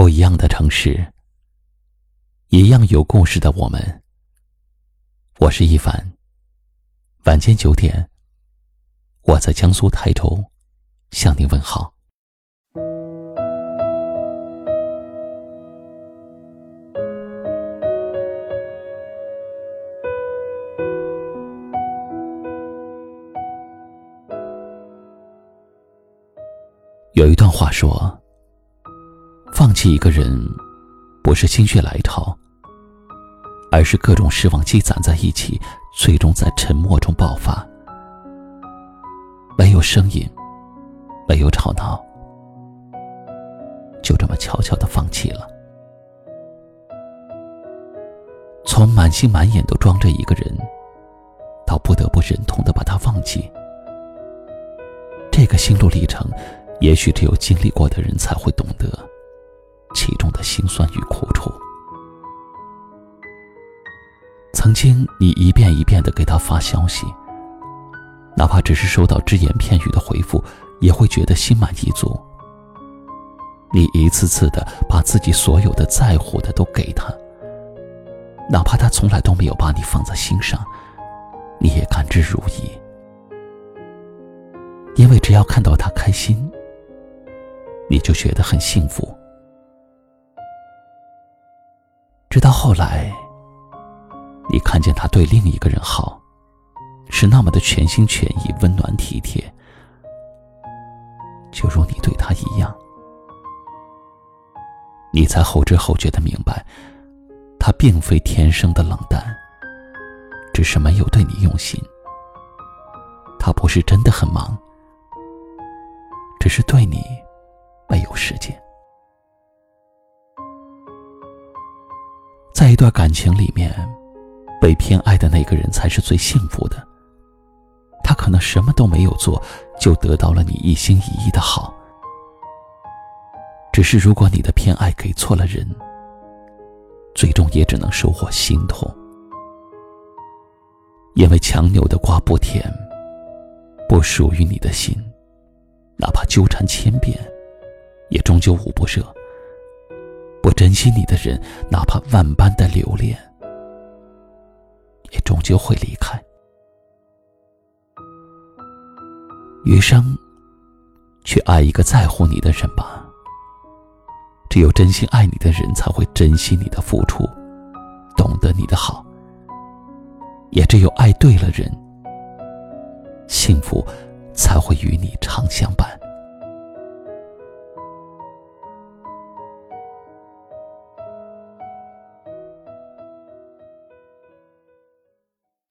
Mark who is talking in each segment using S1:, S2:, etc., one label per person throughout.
S1: 不一样的城市，一样有故事的我们。我是一凡。晚间九点，我在江苏泰州向您问好。有一段话说。放弃一个人，不是心血来潮，而是各种失望积攒在一起，最终在沉默中爆发。没有声音，没有吵闹，就这么悄悄的放弃了。从满心满眼都装着一个人，到不得不忍痛的把他放弃，这个心路历程，也许只有经历过的人才会懂得。其中的辛酸与苦楚。曾经，你一遍一遍的给他发消息，哪怕只是收到只言片语的回复，也会觉得心满意足。你一次次的把自己所有的在乎的都给他，哪怕他从来都没有把你放在心上，你也甘之如饴。因为只要看到他开心，你就觉得很幸福。直到后来，你看见他对另一个人好，是那么的全心全意、温暖体贴，就如你对他一样，你才后知后觉的明白，他并非天生的冷淡，只是没有对你用心。他不是真的很忙，只是对你没有时间。段感情里面，被偏爱的那个人才是最幸福的。他可能什么都没有做，就得到了你一心一意的好。只是如果你的偏爱给错了人，最终也只能收获心痛。因为强扭的瓜不甜，不属于你的心，哪怕纠缠千遍，也终究捂不热。不珍惜你的人，哪怕万般的留恋，也终究会离开。余生，去爱一个在乎你的人吧。只有真心爱你的人，才会珍惜你的付出，懂得你的好。也只有爱对了人，幸福才会与你常相伴。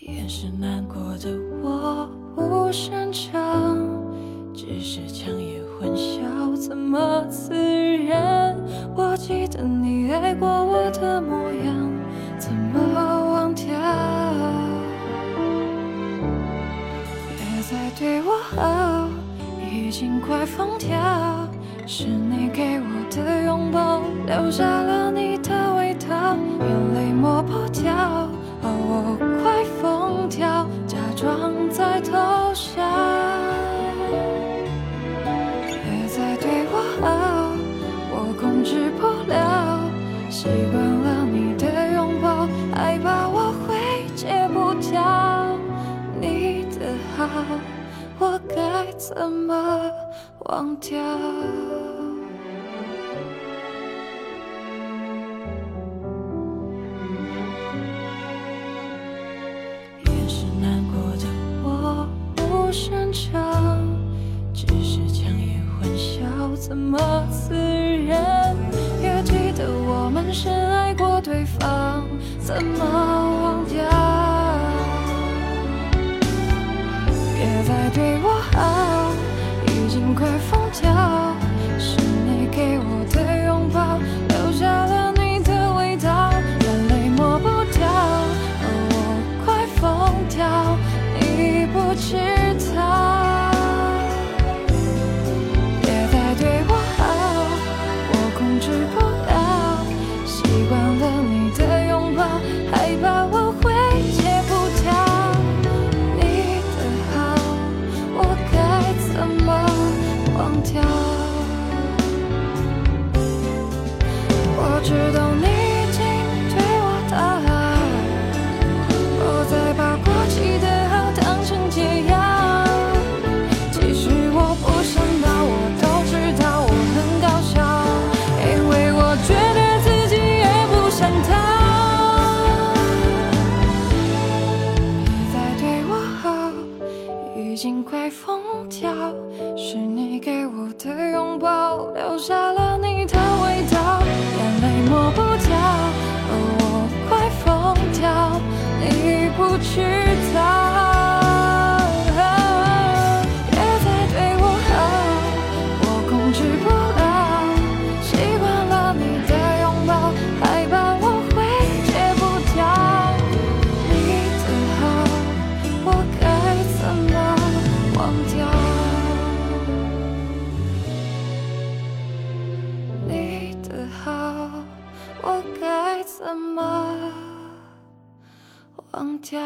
S2: 掩饰难过的我不擅长，只是强颜欢笑，怎么自然？我记得你爱过我的模习惯了你的拥抱，害怕我会戒不掉你的好，我该怎么忘掉？也是难过的我，不擅长，只是强颜欢笑，怎么自然？可我们深爱过对方，怎么忘掉？别再对我好，已经快疯掉。掉？我知道你已经对我大爱，不再把过期的好当成解药。其实我不想到，我都知道我很搞笑，因为我觉得自己也不想逃。别再对我好，已经快疯掉。是你你给我的拥抱，留下了你的味道，眼泪抹不掉，而我快疯掉，你不知。忘掉